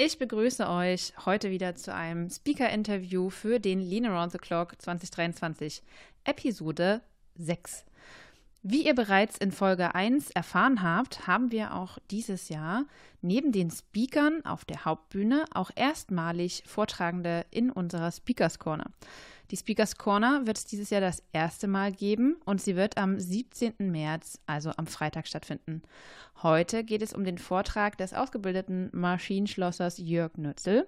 Ich begrüße euch heute wieder zu einem Speaker-Interview für den Lean Around the Clock 2023, Episode 6. Wie ihr bereits in Folge 1 erfahren habt, haben wir auch dieses Jahr neben den Speakern auf der Hauptbühne auch erstmalig Vortragende in unserer Speakers Corner. Die Speakers Corner wird es dieses Jahr das erste Mal geben und sie wird am 17. März, also am Freitag, stattfinden. Heute geht es um den Vortrag des ausgebildeten Maschinenschlossers Jörg Nützel.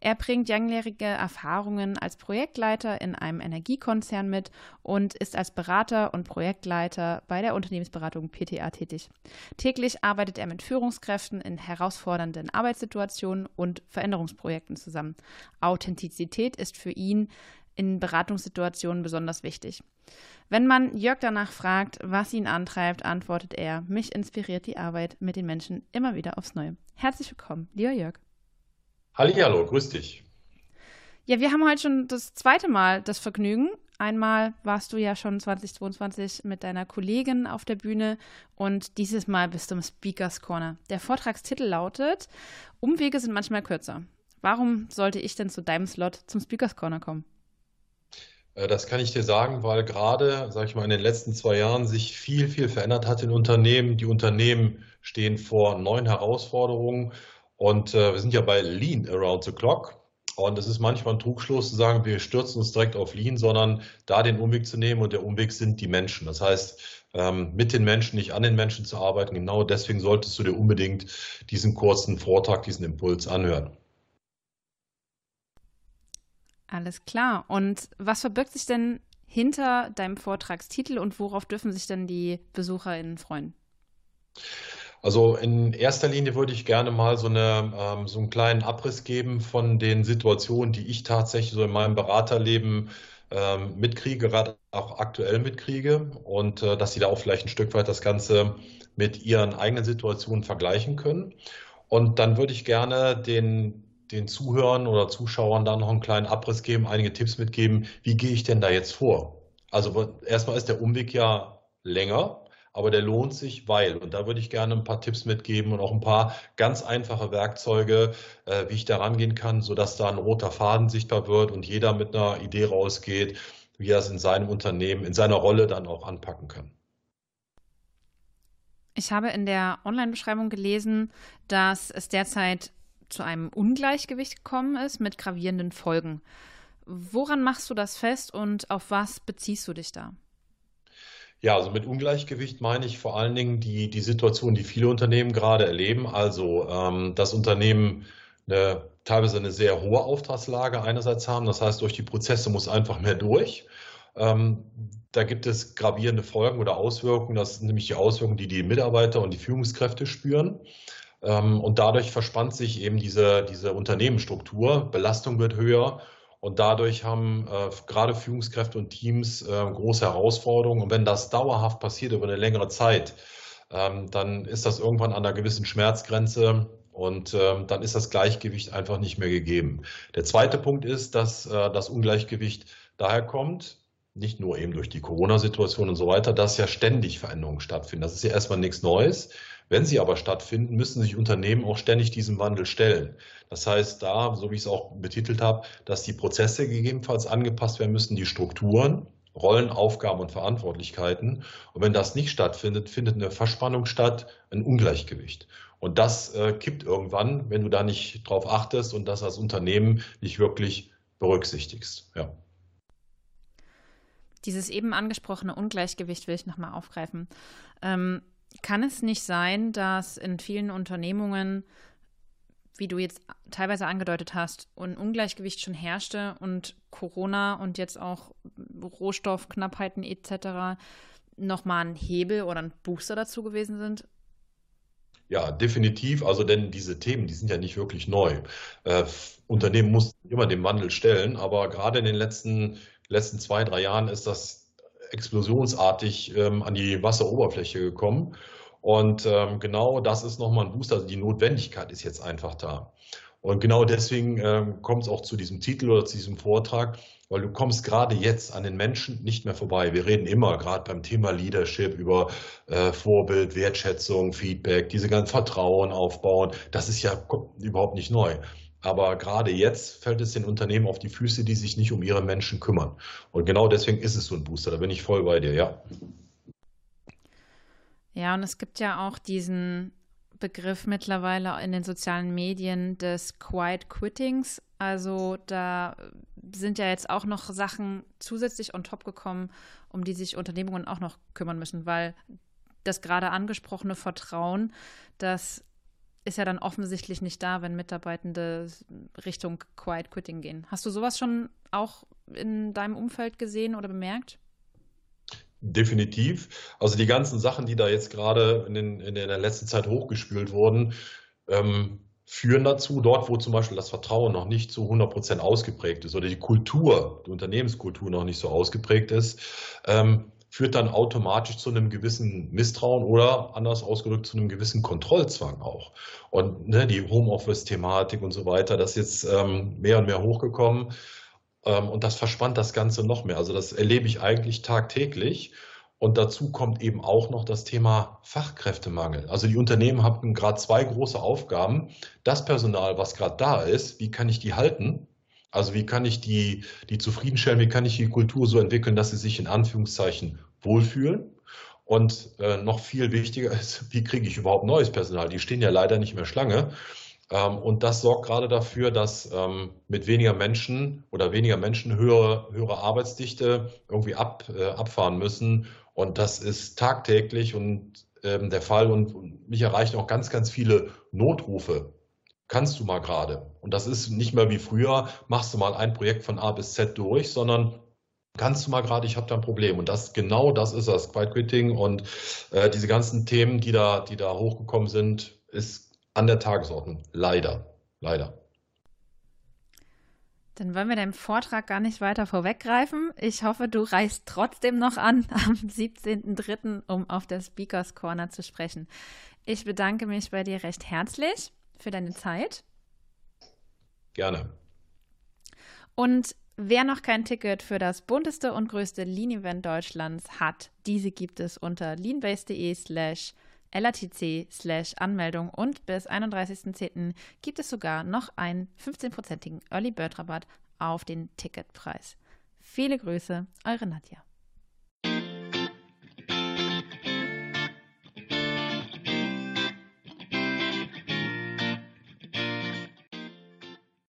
Er bringt langjährige Erfahrungen als Projektleiter in einem Energiekonzern mit und ist als Berater und Projektleiter bei der Unternehmensberatung PTA tätig. Täglich arbeitet er mit Führungskräften in herausfordernden Arbeitssituationen und Veränderungsprojekten zusammen. Authentizität ist für ihn in Beratungssituationen besonders wichtig. Wenn man Jörg danach fragt, was ihn antreibt, antwortet er, mich inspiriert die Arbeit mit den Menschen immer wieder aufs Neue. Herzlich willkommen, lieber Jörg. Hallihallo, grüß dich. Ja, wir haben heute schon das zweite Mal das Vergnügen. Einmal warst du ja schon 2022 mit deiner Kollegin auf der Bühne und dieses Mal bist du im Speakers Corner. Der Vortragstitel lautet: Umwege sind manchmal kürzer. Warum sollte ich denn zu deinem Slot zum Speakers Corner kommen? Äh, das kann ich dir sagen, weil gerade, sage ich mal, in den letzten zwei Jahren sich viel, viel verändert hat in Unternehmen. Die Unternehmen stehen vor neuen Herausforderungen und äh, wir sind ja bei Lean Around the Clock. Und es ist manchmal ein Trugschluss zu sagen, wir stürzen uns direkt auf Lean, sondern da den Umweg zu nehmen und der Umweg sind die Menschen. Das heißt, ähm, mit den Menschen, nicht an den Menschen zu arbeiten. Genau deswegen solltest du dir unbedingt diesen kurzen Vortrag, diesen Impuls anhören. Alles klar. Und was verbirgt sich denn hinter deinem Vortragstitel und worauf dürfen sich denn die BesucherInnen freuen? Also in erster Linie würde ich gerne mal so, eine, ähm, so einen kleinen Abriss geben von den Situationen, die ich tatsächlich so in meinem Beraterleben ähm, mitkriege, gerade auch aktuell mitkriege und äh, dass Sie da auch vielleicht ein Stück weit das Ganze mit Ihren eigenen Situationen vergleichen können. Und dann würde ich gerne den den Zuhörern oder Zuschauern da noch einen kleinen Abriss geben, einige Tipps mitgeben, wie gehe ich denn da jetzt vor? Also erstmal ist der Umweg ja länger, aber der lohnt sich, weil, und da würde ich gerne ein paar Tipps mitgeben und auch ein paar ganz einfache Werkzeuge, äh, wie ich da rangehen kann, sodass da ein roter Faden sichtbar wird und jeder mit einer Idee rausgeht, wie er es in seinem Unternehmen, in seiner Rolle dann auch anpacken kann. Ich habe in der Online-Beschreibung gelesen, dass es derzeit zu einem Ungleichgewicht gekommen ist mit gravierenden Folgen. Woran machst du das fest und auf was beziehst du dich da? Ja, also mit Ungleichgewicht meine ich vor allen Dingen die, die Situation, die viele Unternehmen gerade erleben. Also ähm, das Unternehmen eine, teilweise eine sehr hohe Auftragslage einerseits haben. Das heißt, durch die Prozesse muss einfach mehr durch. Ähm, da gibt es gravierende Folgen oder Auswirkungen. Das sind nämlich die Auswirkungen, die die Mitarbeiter und die Führungskräfte spüren. Ähm, und dadurch verspannt sich eben diese, diese Unternehmensstruktur, Belastung wird höher und dadurch haben äh, gerade Führungskräfte und Teams äh, große Herausforderungen. Und wenn das dauerhaft passiert über eine längere Zeit, ähm, dann ist das irgendwann an einer gewissen Schmerzgrenze und ähm, dann ist das Gleichgewicht einfach nicht mehr gegeben. Der zweite Punkt ist, dass äh, das Ungleichgewicht daher kommt, nicht nur eben durch die Corona-Situation und so weiter, dass ja ständig Veränderungen stattfinden. Das ist ja erstmal nichts Neues. Wenn sie aber stattfinden, müssen sich Unternehmen auch ständig diesem Wandel stellen. Das heißt, da, so wie ich es auch betitelt habe, dass die Prozesse gegebenenfalls angepasst werden müssen, die Strukturen, Rollen, Aufgaben und Verantwortlichkeiten. Und wenn das nicht stattfindet, findet eine Verspannung statt, ein Ungleichgewicht. Und das äh, kippt irgendwann, wenn du da nicht drauf achtest und das als Unternehmen nicht wirklich berücksichtigst. Ja. Dieses eben angesprochene Ungleichgewicht will ich nochmal aufgreifen. Ähm, kann es nicht sein, dass in vielen Unternehmungen, wie du jetzt teilweise angedeutet hast, ein Ungleichgewicht schon herrschte und Corona und jetzt auch Rohstoffknappheiten etc. nochmal ein Hebel oder ein Booster dazu gewesen sind? Ja, definitiv. Also, denn diese Themen, die sind ja nicht wirklich neu. Äh, Unternehmen mussten immer dem Wandel stellen, aber gerade in den letzten, letzten zwei, drei Jahren ist das explosionsartig ähm, an die Wasseroberfläche gekommen. Und ähm, genau das ist nochmal ein Booster. Also die Notwendigkeit ist jetzt einfach da. Und genau deswegen ähm, kommt es auch zu diesem Titel oder zu diesem Vortrag, weil du kommst gerade jetzt an den Menschen nicht mehr vorbei. Wir reden immer gerade beim Thema Leadership über äh, Vorbild, Wertschätzung, Feedback, diese ganzen Vertrauen aufbauen. Das ist ja überhaupt nicht neu. Aber gerade jetzt fällt es den Unternehmen auf die Füße, die sich nicht um ihre Menschen kümmern. Und genau deswegen ist es so ein Booster. Da bin ich voll bei dir, ja. Ja, und es gibt ja auch diesen Begriff mittlerweile in den sozialen Medien des Quiet Quittings. Also da sind ja jetzt auch noch Sachen zusätzlich on top gekommen, um die sich Unternehmungen auch noch kümmern müssen, weil das gerade angesprochene Vertrauen, das ist ja dann offensichtlich nicht da, wenn Mitarbeitende Richtung Quiet Quitting gehen. Hast du sowas schon auch in deinem Umfeld gesehen oder bemerkt? Definitiv. Also die ganzen Sachen, die da jetzt gerade in, den, in der letzten Zeit hochgespült wurden, ähm, führen dazu, dort wo zum Beispiel das Vertrauen noch nicht zu 100 Prozent ausgeprägt ist oder die Kultur, die Unternehmenskultur noch nicht so ausgeprägt ist, ähm, führt dann automatisch zu einem gewissen Misstrauen oder anders ausgedrückt zu einem gewissen Kontrollzwang auch. Und ne, die Homeoffice-Thematik und so weiter, das ist jetzt ähm, mehr und mehr hochgekommen. Ähm, und das verspannt das Ganze noch mehr. Also das erlebe ich eigentlich tagtäglich. Und dazu kommt eben auch noch das Thema Fachkräftemangel. Also die Unternehmen haben gerade zwei große Aufgaben. Das Personal, was gerade da ist, wie kann ich die halten? Also wie kann ich die, die zufriedenstellen? Wie kann ich die Kultur so entwickeln, dass sie sich in Anführungszeichen wohlfühlen? Und äh, noch viel wichtiger ist, wie kriege ich überhaupt neues Personal? Die stehen ja leider nicht mehr Schlange. Ähm, und das sorgt gerade dafür, dass ähm, mit weniger Menschen oder weniger Menschen höhere, höhere Arbeitsdichte irgendwie ab, äh, abfahren müssen. Und das ist tagtäglich und ähm, der Fall. Und mich erreichen auch ganz, ganz viele Notrufe. Kannst du mal gerade? Und das ist nicht mehr wie früher, machst du mal ein Projekt von A bis Z durch, sondern kannst du mal gerade, ich habe da ein Problem. Und das genau das ist das, Quiet Quitting und äh, diese ganzen Themen, die da, die da hochgekommen sind, ist an der Tagesordnung. Leider. Leider. Dann wollen wir deinem Vortrag gar nicht weiter vorweggreifen. Ich hoffe, du reist trotzdem noch an am 17.03., um auf der Speakers Corner zu sprechen. Ich bedanke mich bei dir recht herzlich für deine Zeit. Gerne. Und wer noch kein Ticket für das bunteste und größte Lean-Event Deutschlands hat, diese gibt es unter leanbase.de slash LATC slash Anmeldung und bis 31.10. gibt es sogar noch einen 15-prozentigen Early Bird Rabatt auf den Ticketpreis. Viele Grüße, eure Nadja.